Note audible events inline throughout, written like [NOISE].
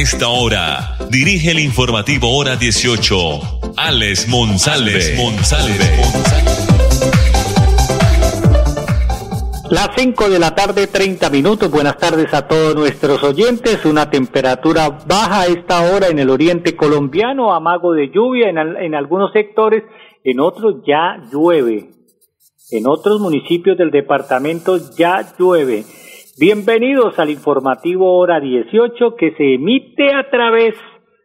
Esta hora, dirige el informativo Hora 18, Alex Monsalve. Las 5 de la tarde, 30 minutos. Buenas tardes a todos nuestros oyentes. Una temperatura baja a esta hora en el oriente colombiano, amago de lluvia en, en algunos sectores, en otros ya llueve. En otros municipios del departamento ya llueve. Bienvenidos al informativo hora 18 que se emite a través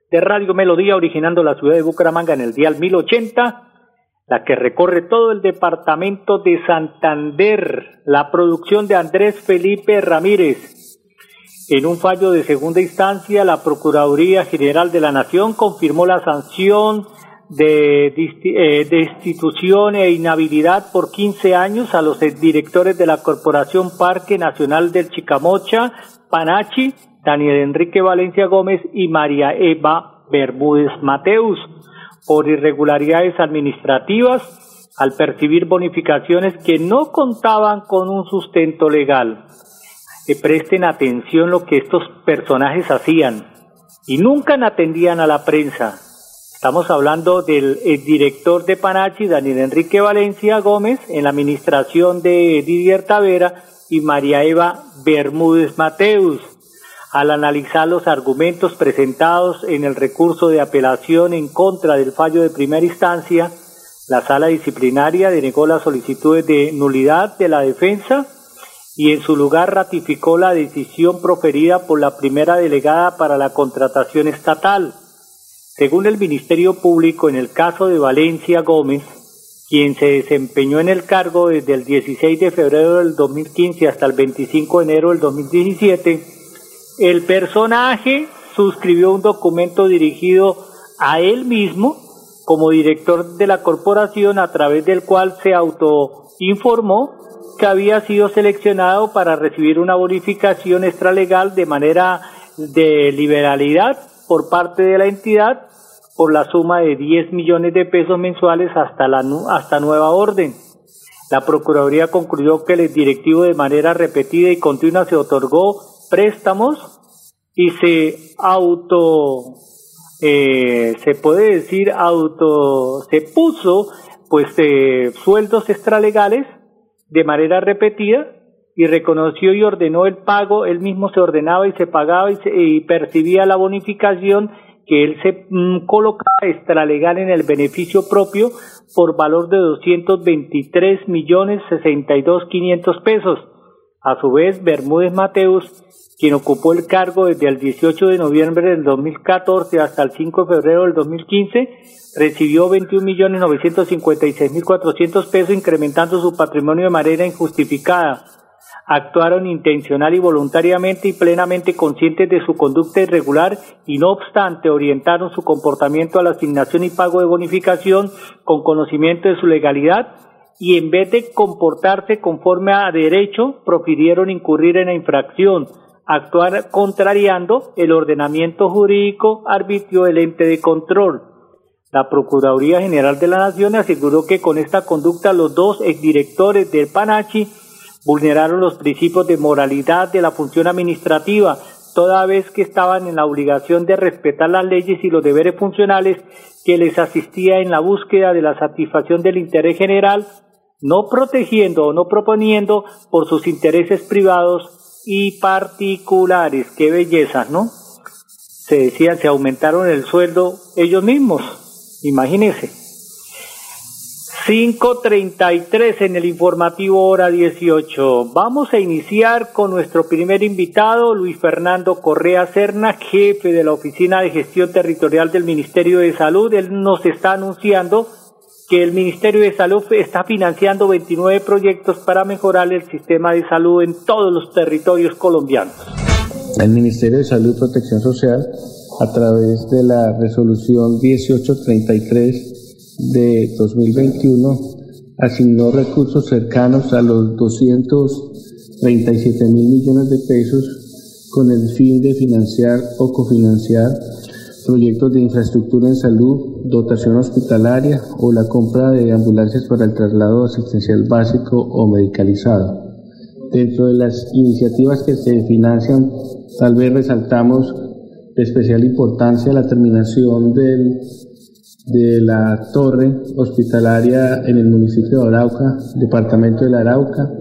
de Radio Melodía originando la ciudad de Bucaramanga en el dial 1080 la que recorre todo el departamento de Santander, la producción de Andrés Felipe Ramírez. En un fallo de segunda instancia, la Procuraduría General de la Nación confirmó la sanción de eh, destitución e inhabilidad por 15 años a los directores de la Corporación Parque Nacional del Chicamocha, Panachi, Daniel Enrique Valencia Gómez y María Eva Bermúdez Mateus por irregularidades administrativas al percibir bonificaciones que no contaban con un sustento legal. Que presten atención lo que estos personajes hacían y nunca atendían a la prensa. Estamos hablando del director de Panachi, Daniel Enrique Valencia Gómez, en la administración de Didier Tavera y María Eva Bermúdez Mateus al analizar los argumentos presentados en el recurso de apelación en contra del fallo de primera instancia, la sala disciplinaria denegó las solicitudes de nulidad de la defensa y en su lugar ratificó la decisión proferida por la primera delegada para la contratación estatal. Según el Ministerio Público, en el caso de Valencia Gómez, quien se desempeñó en el cargo desde el 16 de febrero del 2015 hasta el 25 de enero del 2017, el personaje suscribió un documento dirigido a él mismo como director de la corporación a través del cual se autoinformó que había sido seleccionado para recibir una bonificación extralegal de manera de liberalidad por parte de la entidad por la suma de 10 millones de pesos mensuales hasta, la, hasta nueva orden. La Procuraduría concluyó que el directivo de manera repetida y continua se otorgó préstamos y se auto, eh, se puede decir auto, se puso pues eh, sueldos extralegales de manera repetida y reconoció y ordenó el pago, él mismo se ordenaba y se pagaba y, y percibía la bonificación que él se mm, colocaba extralegal en el beneficio propio por valor de 223 millones 62 500 pesos. A su vez, Bermúdez Mateus quien ocupó el cargo desde el 18 de noviembre del 2014 hasta el 5 de febrero del 2015, recibió 21.956.400 pesos, incrementando su patrimonio de manera injustificada. Actuaron intencional y voluntariamente y plenamente conscientes de su conducta irregular y no obstante orientaron su comportamiento a la asignación y pago de bonificación con conocimiento de su legalidad y en vez de comportarse conforme a derecho, profirieron incurrir en la infracción, actuar contrariando el ordenamiento jurídico arbitrio del ente de control. La Procuraduría General de la Nación aseguró que con esta conducta los dos exdirectores del Panachi vulneraron los principios de moralidad de la función administrativa, toda vez que estaban en la obligación de respetar las leyes y los deberes funcionales que les asistía en la búsqueda de la satisfacción del interés general, no protegiendo o no proponiendo por sus intereses privados y particulares. Qué belleza, ¿no? Se decían, se aumentaron el sueldo ellos mismos. Imagínense. 5.33 en el informativo hora 18. Vamos a iniciar con nuestro primer invitado, Luis Fernando Correa Cerna, jefe de la Oficina de Gestión Territorial del Ministerio de Salud. Él nos está anunciando que el Ministerio de Salud está financiando 29 proyectos para mejorar el sistema de salud en todos los territorios colombianos. El Ministerio de Salud y Protección Social a través de la resolución 1833 de 2021 asignó recursos cercanos a los 237 mil millones de pesos con el fin de financiar o cofinanciar proyectos de infraestructura en salud, dotación hospitalaria o la compra de ambulancias para el traslado asistencial básico o medicalizado. Dentro de las iniciativas que se financian, tal vez resaltamos de especial importancia la terminación del, de la torre hospitalaria en el municipio de Arauca, departamento de la Arauca,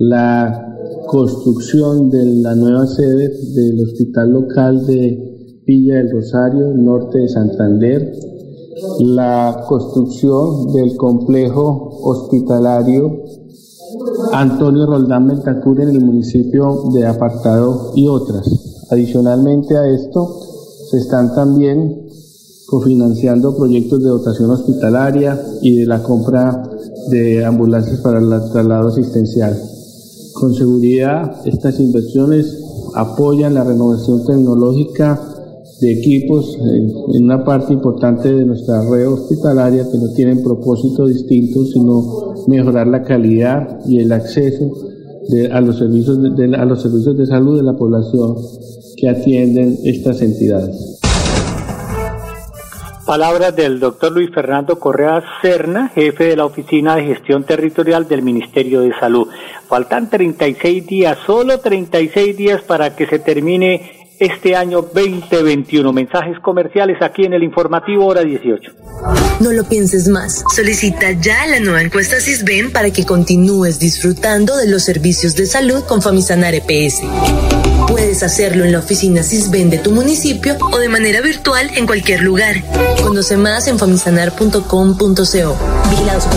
la construcción de la nueva sede del hospital local de Villa del Rosario, norte de Santander, la construcción del complejo hospitalario Antonio Roldán Bentacur en el municipio de Apartado y otras. Adicionalmente a esto, se están también cofinanciando proyectos de dotación hospitalaria y de la compra de ambulancias para el traslado asistencial. Con seguridad, estas inversiones apoyan la renovación tecnológica de equipos en, una parte importante de nuestra red hospitalaria que no tienen propósito distinto, sino mejorar la calidad y el acceso a, los servicios de, a los servicios de salud de la población que atienden estas entidades. Palabras del doctor Luis Fernando Correa Cerna, jefe de la Oficina de Gestión Territorial del Ministerio de Salud. Faltan 36 días, solo 36 días para que se termine este año 2021. Mensajes comerciales aquí en el informativo hora 18. No lo pienses más. Solicita ya la nueva encuesta CISBEN para que continúes disfrutando de los servicios de salud con Famisanar EPS. Puedes hacerlo en la oficina CISBEN de tu municipio o de manera virtual en cualquier lugar. Conoce más en famisanar.com.co. Vigilados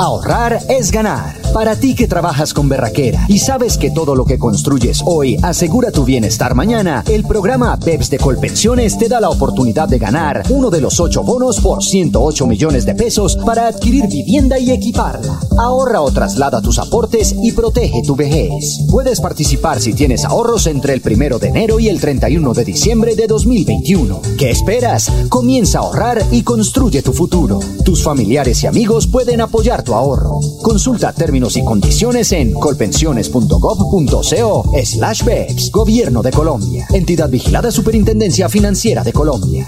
Ahorrar es ganar. Para ti que trabajas con Berraquera y sabes que todo lo que construyes hoy asegura tu bienestar mañana, el programa PEPS de Colpensiones te da la oportunidad de ganar uno de los ocho bonos por 108 millones de pesos para adquirir vivienda y equiparla. Ahorra o traslada tus aportes y protege tu vejez. Puedes participar si tienes ahorros entre el primero de enero y el 31 de diciembre de 2021. ¿Qué esperas? Comienza a ahorrar y construye tu futuro. Tus familiares y amigos pueden apoyar tu ahorro. Consulta términos y condiciones en colpensiones.gov.co slash BEPS. Gobierno de Colombia. Entidad vigilada Superintendencia Financiera de Colombia.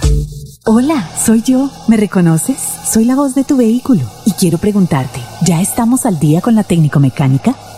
Hola, soy yo. ¿Me reconoces? Soy la voz de tu vehículo y quiero preguntarte, ¿ya estamos al día con la técnico mecánica?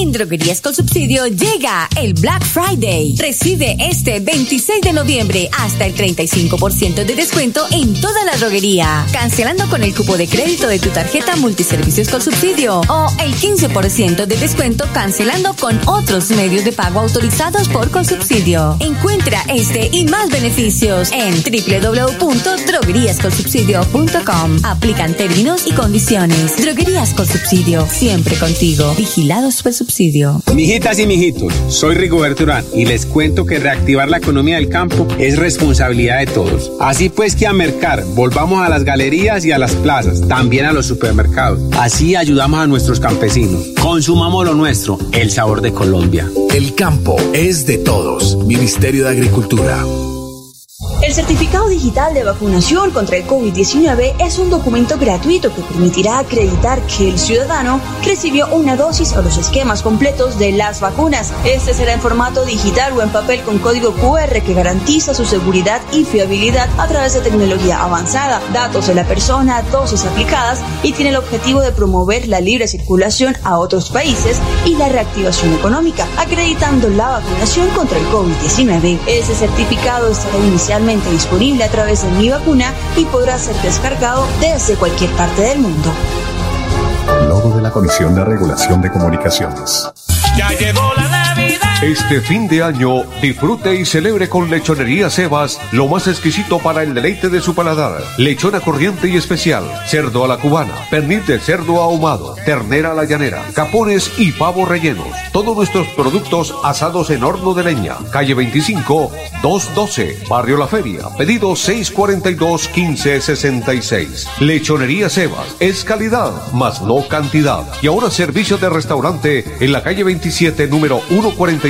En Droguerías con Subsidio llega el Black Friday. Recibe este 26 de noviembre hasta el 35% de descuento en toda la droguería, cancelando con el cupo de crédito de tu tarjeta multiservicios con subsidio o el 15% de descuento cancelando con otros medios de pago autorizados por Consubsidio. Encuentra este y más beneficios en www.drogueríasconsubsidio.com. Aplican términos y condiciones. Droguerías con subsidio, siempre contigo. Vigilados por subsidio. Mijitas y mijitos, soy Rigoberto Urán y les cuento que reactivar la economía del campo es responsabilidad de todos. Así pues que a mercar, volvamos a las galerías y a las plazas, también a los supermercados. Así ayudamos a nuestros campesinos. Consumamos lo nuestro, el sabor de Colombia. El campo es de todos. Ministerio de Agricultura. El certificado digital de vacunación contra el COVID-19 es un documento gratuito que permitirá acreditar que el ciudadano recibió una dosis o los esquemas completos de las vacunas. Este será en formato digital o en papel con código QR que garantiza su seguridad y fiabilidad a través de tecnología avanzada, datos de la persona, dosis aplicadas y tiene el objetivo de promover la libre circulación a otros países y la reactivación económica, acreditando la vacunación contra el COVID-19. Ese certificado estará inicialmente disponible a través de Mi Vacuna y podrá ser descargado desde cualquier parte del mundo. Logo de la Comisión de Regulación de Comunicaciones. Ya llegó la Este fin de año, disfrute y celebre con Lechonería Sebas lo más exquisito para el deleite de su paladar. Lechona corriente y especial, cerdo a la cubana, pernil de cerdo ahumado, ternera a la llanera, capones y pavos rellenos. Todos nuestros productos asados en horno de leña. Calle 25, 212, Barrio La Feria. Pedido 642-1566. Lechonería Sebas es calidad, más no cantidad. Y ahora servicio de restaurante en la calle 27, número 145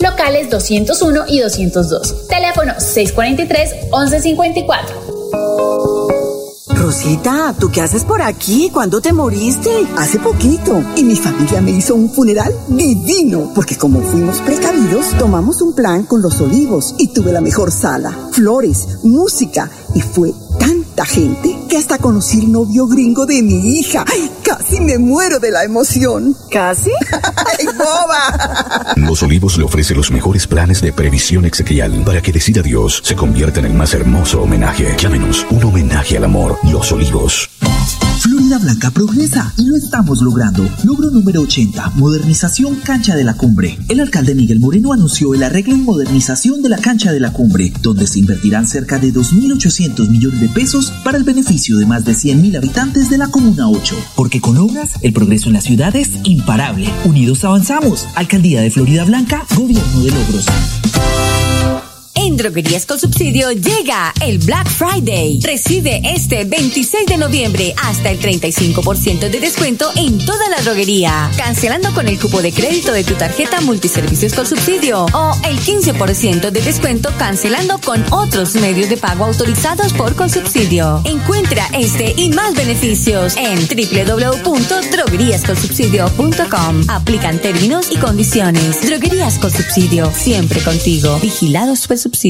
Locales 201 y 202. Teléfono 643-1154. Rosita, ¿tú qué haces por aquí? ¿Cuándo te moriste? Hace poquito. Y mi familia me hizo un funeral divino. Porque como fuimos precavidos, tomamos un plan con los olivos y tuve la mejor sala, flores, música y fue tanta gente que hasta conocí el novio gringo de mi hija. casi me muero de la emoción. ¿Casi? [LAUGHS] ¡Ay, boba! Los Olivos le ofrece los mejores planes de previsión exequial para que decida Dios se convierta en el más hermoso homenaje. Llámenos un homenaje al amor. Los Olivos. Blanca progresa y lo estamos logrando. Logro número 80, modernización cancha de la cumbre. El alcalde Miguel Moreno anunció el arreglo y modernización de la cancha de la cumbre, donde se invertirán cerca de 2.800 millones de pesos para el beneficio de más de 100.000 habitantes de la Comuna 8. Porque con obras, el progreso en la ciudad es imparable. Unidos avanzamos. Alcaldía de Florida Blanca, Gobierno de Logros. Droguerías con Subsidio llega el Black Friday. Recibe este 26 de noviembre hasta el 35% de descuento en toda la droguería. Cancelando con el cupo de crédito de tu tarjeta Multiservicios con Subsidio o el 15% de descuento cancelando con otros medios de pago autorizados por Consubsidio. Encuentra este y más beneficios en www.drogueríasconsubsidio.com. Aplican términos y condiciones. Droguerías con Subsidio, siempre contigo. Vigilados por subsidio.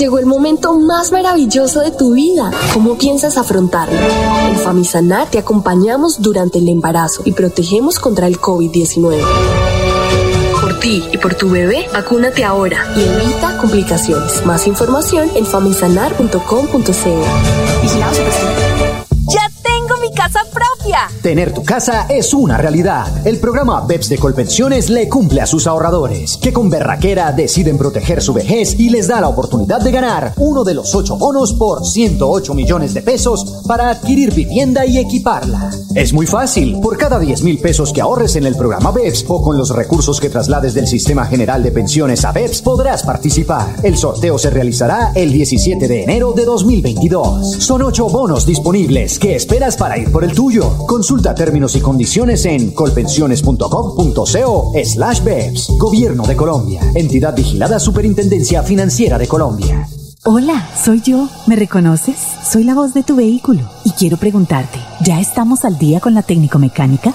Llegó el momento más maravilloso de tu vida. ¿Cómo piensas afrontarlo? En Famisanar te acompañamos durante el embarazo y protegemos contra el COVID-19. Por ti y por tu bebé, vacúnate ahora y evita complicaciones. Más información en famisanar.com.co. ¡Ya tengo mi casa Tener tu casa es una realidad. El programa BEPS de Colpensiones le cumple a sus ahorradores, que con berraquera deciden proteger su vejez y les da la oportunidad de ganar uno de los ocho bonos por 108 millones de pesos para adquirir vivienda y equiparla. Es muy fácil. Por cada 10 mil pesos que ahorres en el programa BEPS o con los recursos que traslades del Sistema General de Pensiones a BEPS, podrás participar. El sorteo se realizará el 17 de enero de 2022. Son ocho bonos disponibles. ¿Qué esperas para ir por el tuyo? Consulta términos y condiciones en colpensiones.com.co slash BEPS. Gobierno de Colombia. Entidad vigilada Superintendencia Financiera de Colombia. Hola, soy yo. ¿Me reconoces? Soy la voz de tu vehículo y quiero preguntarte, ¿ya estamos al día con la técnico mecánica?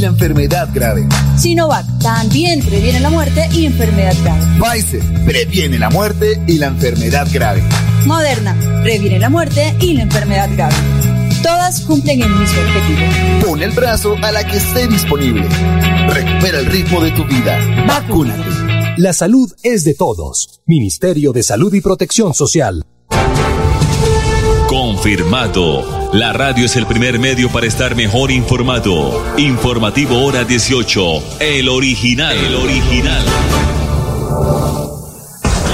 la enfermedad grave. Sinovac. También previene la muerte y enfermedad grave. Pfizer. Previene la muerte y la enfermedad grave. Moderna. Previene la muerte y la enfermedad grave. Todas cumplen el mismo objetivo. Pon el brazo a la que esté disponible. Recupera el ritmo de tu vida. Vacúnate. La salud es de todos. Ministerio de Salud y Protección Social. Confirmado. La radio es el primer medio para estar mejor informado. Informativo Hora 18. El original. El original.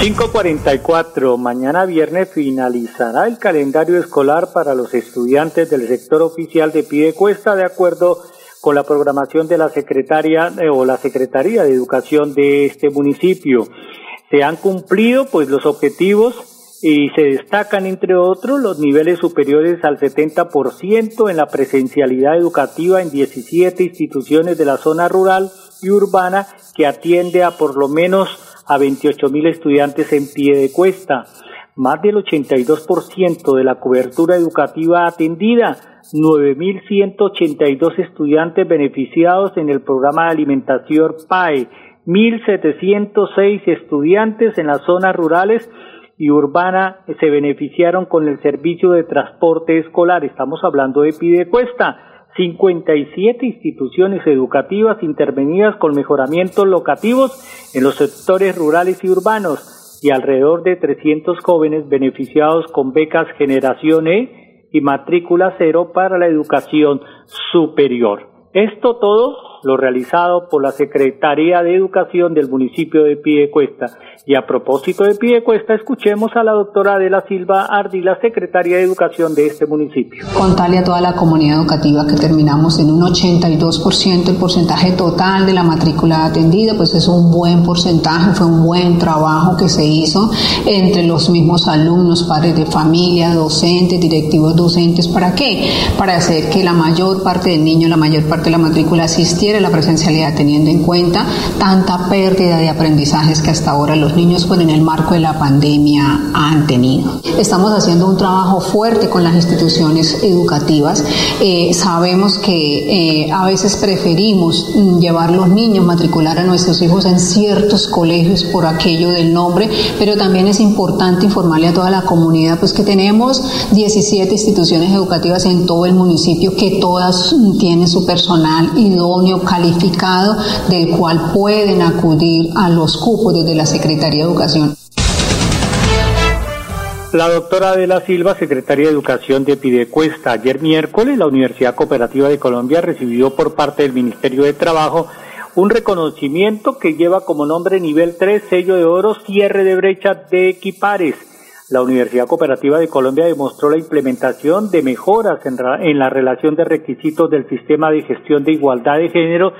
544. Mañana viernes finalizará el calendario escolar para los estudiantes del sector oficial de Piedecuesta de acuerdo con la programación de la secretaria eh, o la Secretaría de Educación de este municipio. Se han cumplido pues los objetivos y se destacan, entre otros, los niveles superiores al 70% en la presencialidad educativa en 17 instituciones de la zona rural y urbana que atiende a por lo menos a 28 mil estudiantes en pie de cuesta. Más del 82% de la cobertura educativa atendida, 9.182 estudiantes beneficiados en el programa de alimentación PAE, 1.706 estudiantes en las zonas rurales y urbana se beneficiaron con el servicio de transporte escolar. Estamos hablando de Pidecuesta. 57 instituciones educativas intervenidas con mejoramientos locativos en los sectores rurales y urbanos y alrededor de 300 jóvenes beneficiados con becas Generación E y matrícula cero para la educación superior. Esto todo lo realizado por la Secretaría de Educación del municipio de Piedecuesta. Y a propósito de Piedecuesta, escuchemos a la doctora Adela Silva Ardila, secretaria de Educación de este municipio. Contarle a toda la comunidad educativa que terminamos en un 82% el porcentaje total de la matrícula atendida, pues es un buen porcentaje, fue un buen trabajo que se hizo entre los mismos alumnos, padres de familia, docentes, directivos docentes. ¿Para qué? Para hacer que la mayor parte del niño, la mayor parte de la matrícula asistiera a la presencialidad teniendo en cuenta tanta pérdida de aprendizajes que hasta ahora los niños pues en el marco de la pandemia han tenido. Estamos haciendo un trabajo fuerte con las instituciones educativas. Eh, sabemos que eh, a veces preferimos llevar los niños, matricular a nuestros hijos en ciertos colegios por aquello del nombre, pero también es importante informarle a toda la comunidad pues que tenemos 17 instituciones educativas en todo el municipio que todas tienen su personal idóneo, calificado, del cual pueden acudir a los cupos desde la Secretaría de Educación. La doctora de la Silva, secretaria de Educación de Pidecuesta, ayer miércoles la Universidad Cooperativa de Colombia recibió por parte del Ministerio de Trabajo un reconocimiento que lleva como nombre nivel 3, sello de oro, cierre de brecha de equipares. La Universidad Cooperativa de Colombia demostró la implementación de mejoras en, en la relación de requisitos del sistema de gestión de igualdad de género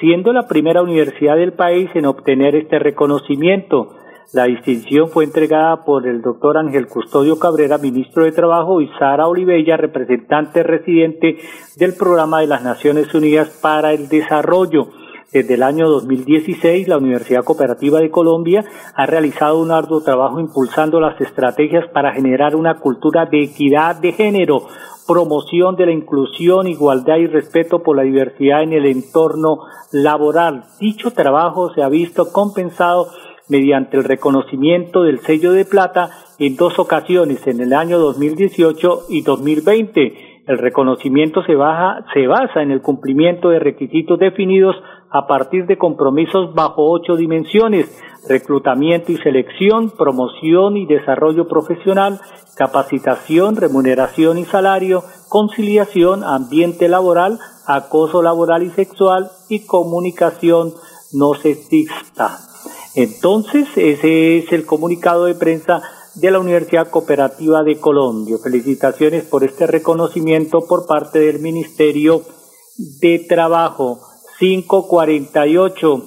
siendo la primera universidad del país en obtener este reconocimiento. La distinción fue entregada por el doctor Ángel Custodio Cabrera, ministro de Trabajo, y Sara Olivella, representante residente del Programa de las Naciones Unidas para el Desarrollo. Desde el año 2016, la Universidad Cooperativa de Colombia ha realizado un arduo trabajo impulsando las estrategias para generar una cultura de equidad de género, promoción de la inclusión, igualdad y respeto por la diversidad en el entorno laboral. Dicho trabajo se ha visto compensado mediante el reconocimiento del sello de plata en dos ocasiones, en el año 2018 y 2020. El reconocimiento se, baja, se basa en el cumplimiento de requisitos definidos a partir de compromisos bajo ocho dimensiones, reclutamiento y selección, promoción y desarrollo profesional, capacitación, remuneración y salario, conciliación, ambiente laboral, acoso laboral y sexual y comunicación no sexista. Entonces, ese es el comunicado de prensa de la Universidad Cooperativa de Colombia. Felicitaciones por este reconocimiento por parte del Ministerio de Trabajo. 548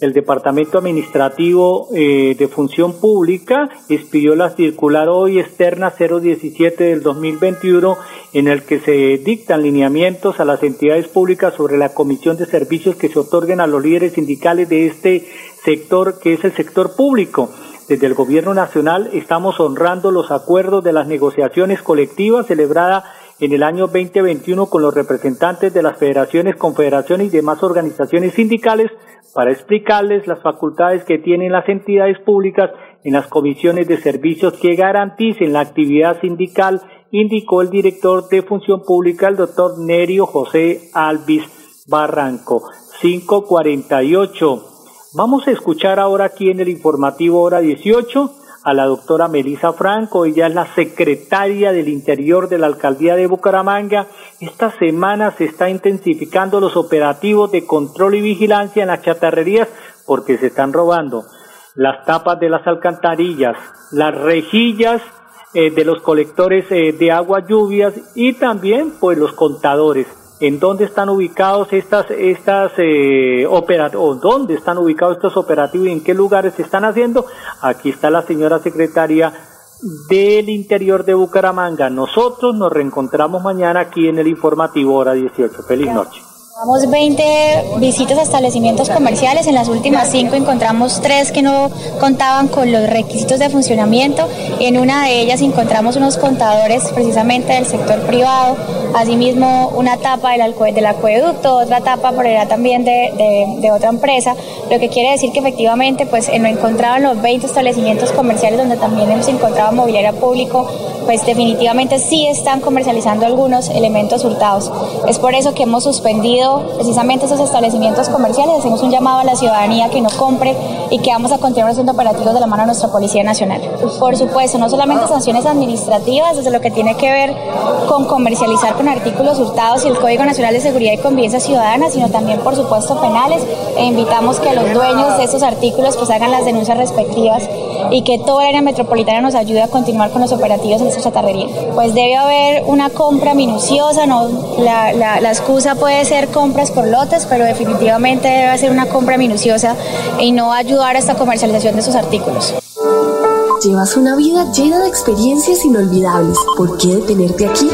el Departamento Administrativo eh, de Función Pública expidió la circular hoy externa 017 del 2021 en el que se dictan lineamientos a las entidades públicas sobre la comisión de servicios que se otorguen a los líderes sindicales de este sector que es el sector público. Desde el Gobierno Nacional estamos honrando los acuerdos de las negociaciones colectivas celebradas en el año 2021 con los representantes de las federaciones, confederaciones y demás organizaciones sindicales para explicarles las facultades que tienen las entidades públicas en las comisiones de servicios que garanticen la actividad sindical, indicó el director de Función Pública, el doctor Nerio José Alvis Barranco. 548. Vamos a escuchar ahora aquí en el informativo hora 18 a la doctora Melisa Franco, ella es la secretaria del Interior de la Alcaldía de Bucaramanga. Esta semana se está intensificando los operativos de control y vigilancia en las chatarrerías porque se están robando las tapas de las alcantarillas, las rejillas eh, de los colectores eh, de agua lluvias y también pues los contadores en dónde están ubicados estas estas eh, operativos, dónde están ubicados estos operativos y en qué lugares se están haciendo. Aquí está la señora secretaria del interior de Bucaramanga. Nosotros nos reencontramos mañana aquí en el informativo hora 18. Feliz noche. Llevamos 20 visitas a establecimientos comerciales. En las últimas 5 encontramos 3 que no contaban con los requisitos de funcionamiento. En una de ellas encontramos unos contadores precisamente del sector privado. Asimismo, una tapa del, del acueducto, otra tapa por allá también de, de, otra empresa. Lo que quiere decir que efectivamente pues, no encontraban los 20 establecimientos comerciales donde también hemos encontrado mobiliario público, pues definitivamente sí están comercializando algunos elementos hurtados. Es por eso que hemos suspendido precisamente esos establecimientos comerciales. Hacemos un llamado a la ciudadanía que no compre y que vamos a continuar haciendo operativos de la mano de nuestra Policía Nacional. Por supuesto, no solamente sanciones administrativas, desde lo que tiene que ver con comercializar con artículos hurtados y el Código Nacional de Seguridad y Convivencia Ciudadana, sino también, por supuesto, penales. E invitamos que los dueños de esos artículos pues hagan las denuncias respectivas y que toda la área metropolitana nos ayude a continuar con los operativos en esta chatarrería. Pues debe haber una compra minuciosa, no la, la, la excusa puede ser compras por lotes, pero definitivamente debe ser una compra minuciosa y no ayudar a esta comercialización de sus artículos. Llevas una vida llena de experiencias inolvidables. ¿Por qué detenerte aquí?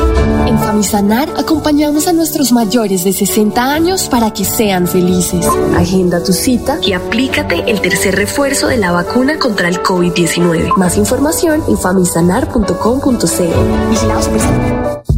En Famisanar acompañamos a nuestros mayores de 60 años para que sean felices. Agenda tu cita y aplícate el tercer refuerzo de la vacuna contra el COVID-19. Más información en famisanar.com.co. Vigilados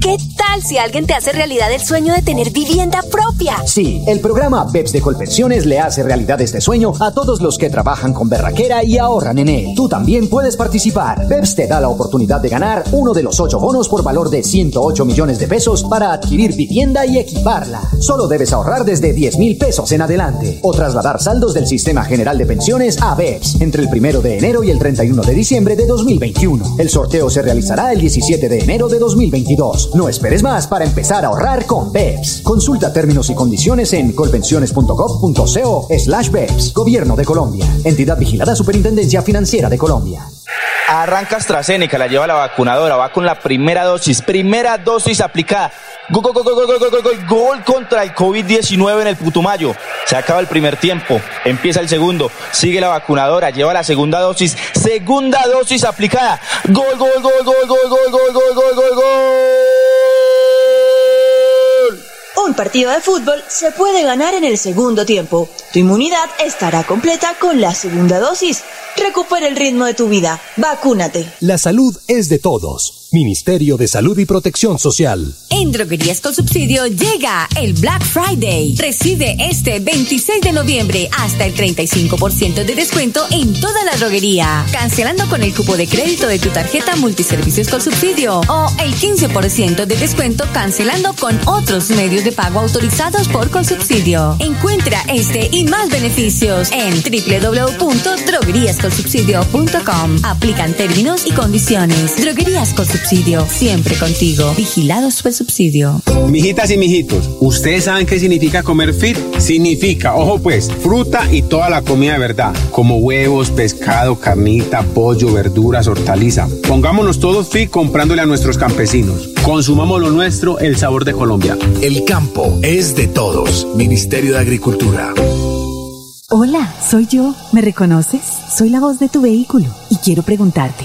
¿Qué tal si alguien te hace realidad el sueño de tener vivienda propia? Sí, el programa BEPS de Colpensiones le hace realidad este sueño a todos los que trabajan con berraquera y ahorran en él. Tú también puedes participar. BEPS te da la oportunidad de ganar uno de los ocho bonos por valor de 108 millones de pesos para adquirir vivienda y equiparla. Solo debes ahorrar desde 10 mil pesos en adelante o trasladar saldos del Sistema General de Pensiones a BEPS entre el primero de enero y el 31 de diciembre de 2021. El sorteo se realizará el 17 de enero de 2022. No esperes más para empezar a ahorrar con BEPS. Consulta términos y condiciones en colpensiones.gov.co slash BEPS. Gobierno de Colombia. Entidad vigilada Superintendencia Financiera de Colombia. Arranca AstraZeneca, la lleva la vacunadora, va con la primera dosis, primera dosis aplicada. Gol, gol, gol, gol, gol, gol, gol, gol contra el COVID-19 en el Putumayo. Se acaba el primer tiempo, empieza el segundo, sigue la vacunadora, lleva la segunda dosis, segunda dosis aplicada. Gol, gol, gol, gol, gol, gol, gol, gol, gol, gol, gol. Un partido de fútbol se puede ganar en el segundo tiempo. Tu inmunidad estará completa con la segunda dosis. Recupera el ritmo de tu vida. Vacúnate. La salud es de todos. Ministerio de Salud y Protección Social. En Droguerías con Subsidio llega el Black Friday. Recibe este 26 de noviembre hasta el 35% de descuento en toda la droguería. Cancelando con el cupo de crédito de tu tarjeta Multiservicios con Subsidio o el 15% de descuento cancelando con otros medios de pago autorizados por Consubsidio. Encuentra este y más beneficios en www.drogueríasconsubsidio.com. Aplican términos y condiciones. Droguerías con Subsidio, siempre contigo. Vigilado Super Subsidio. Mijitas y mijitos, ¿ustedes saben qué significa comer fit? Significa, ojo pues, fruta y toda la comida de verdad, como huevos, pescado, carnita, pollo, verduras, hortaliza. Pongámonos todos fit comprándole a nuestros campesinos. Consumamos lo nuestro, el sabor de Colombia. El campo es de todos. Ministerio de Agricultura. Hola, soy yo. ¿Me reconoces? Soy la voz de tu vehículo y quiero preguntarte,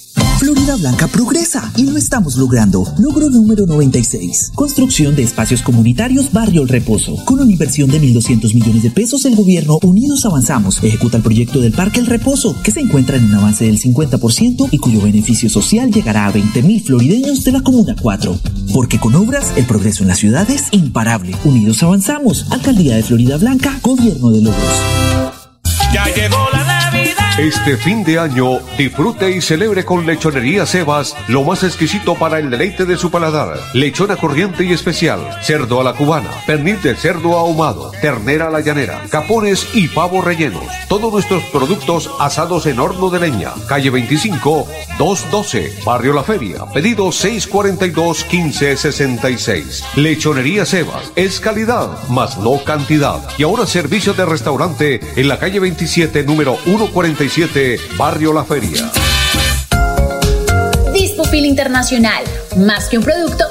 Florida Blanca progresa y lo estamos logrando. Logro número 96. Construcción de espacios comunitarios Barrio El Reposo. Con una inversión de 1.200 millones de pesos, el gobierno Unidos Avanzamos ejecuta el proyecto del Parque El Reposo, que se encuentra en un avance del 50% y cuyo beneficio social llegará a 20.000 florideños de la Comuna 4. Porque con obras, el progreso en la ciudad es imparable. Unidos Avanzamos. Alcaldía de Florida Blanca, Gobierno de Logros. Ya llegó. Este fin de año, disfrute y celebre con Lechonería Sebas lo más exquisito para el deleite de su paladar. Lechona corriente y especial, cerdo a la cubana, pernil de cerdo ahumado, ternera a la llanera, capones y pavo rellenos. Todos nuestros productos asados en horno de leña. Calle 25, 212, Barrio La Feria. Pedido 642 1566. Lechonería Sebas es calidad, más no cantidad. Y ahora servicio de restaurante en la calle 27, número 147 Barrio La Feria. Dispofil Internacional. Más que un producto,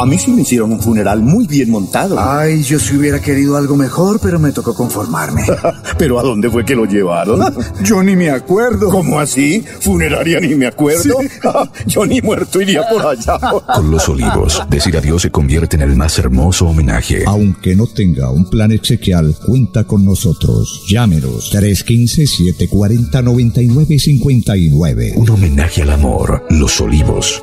A mí sí me hicieron un funeral muy bien montado. Ay, yo sí hubiera querido algo mejor, pero me tocó conformarme. [LAUGHS] ¿Pero a dónde fue que lo llevaron? [LAUGHS] yo ni me acuerdo. ¿Cómo así? ¿Funeraria ni me acuerdo? [LAUGHS] yo ni muerto iría por allá. Con los olivos, decir adiós se convierte en el más hermoso homenaje. Aunque no tenga un plan exequial, cuenta con nosotros. Llámenos 315-740-9959. Un homenaje al amor. Los olivos.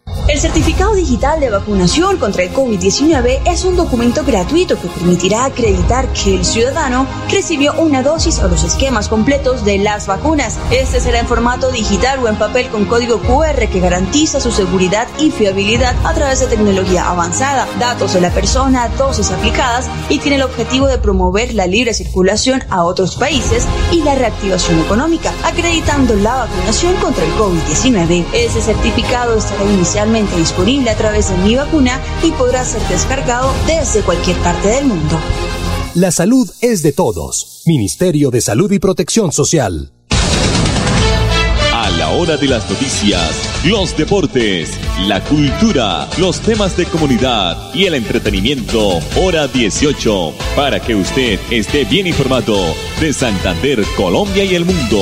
El certificado digital de vacunación contra el COVID-19 es un documento gratuito que permitirá acreditar que el ciudadano recibió una dosis o los esquemas completos de las vacunas. Este será en formato digital o en papel con código QR que garantiza su seguridad y fiabilidad a través de tecnología avanzada, datos de la persona, dosis aplicadas y tiene el objetivo de promover la libre circulación a otros países y la reactivación económica, acreditando la vacunación contra el COVID-19. Ese certificado estará inicialmente disponible a través de Mi Vacuna y podrá ser descargado desde cualquier parte del mundo. La salud es de todos. Ministerio de Salud y Protección Social. A la hora de las noticias, los deportes, la cultura, los temas de comunidad y el entretenimiento, hora 18, para que usted esté bien informado de Santander, Colombia y el mundo.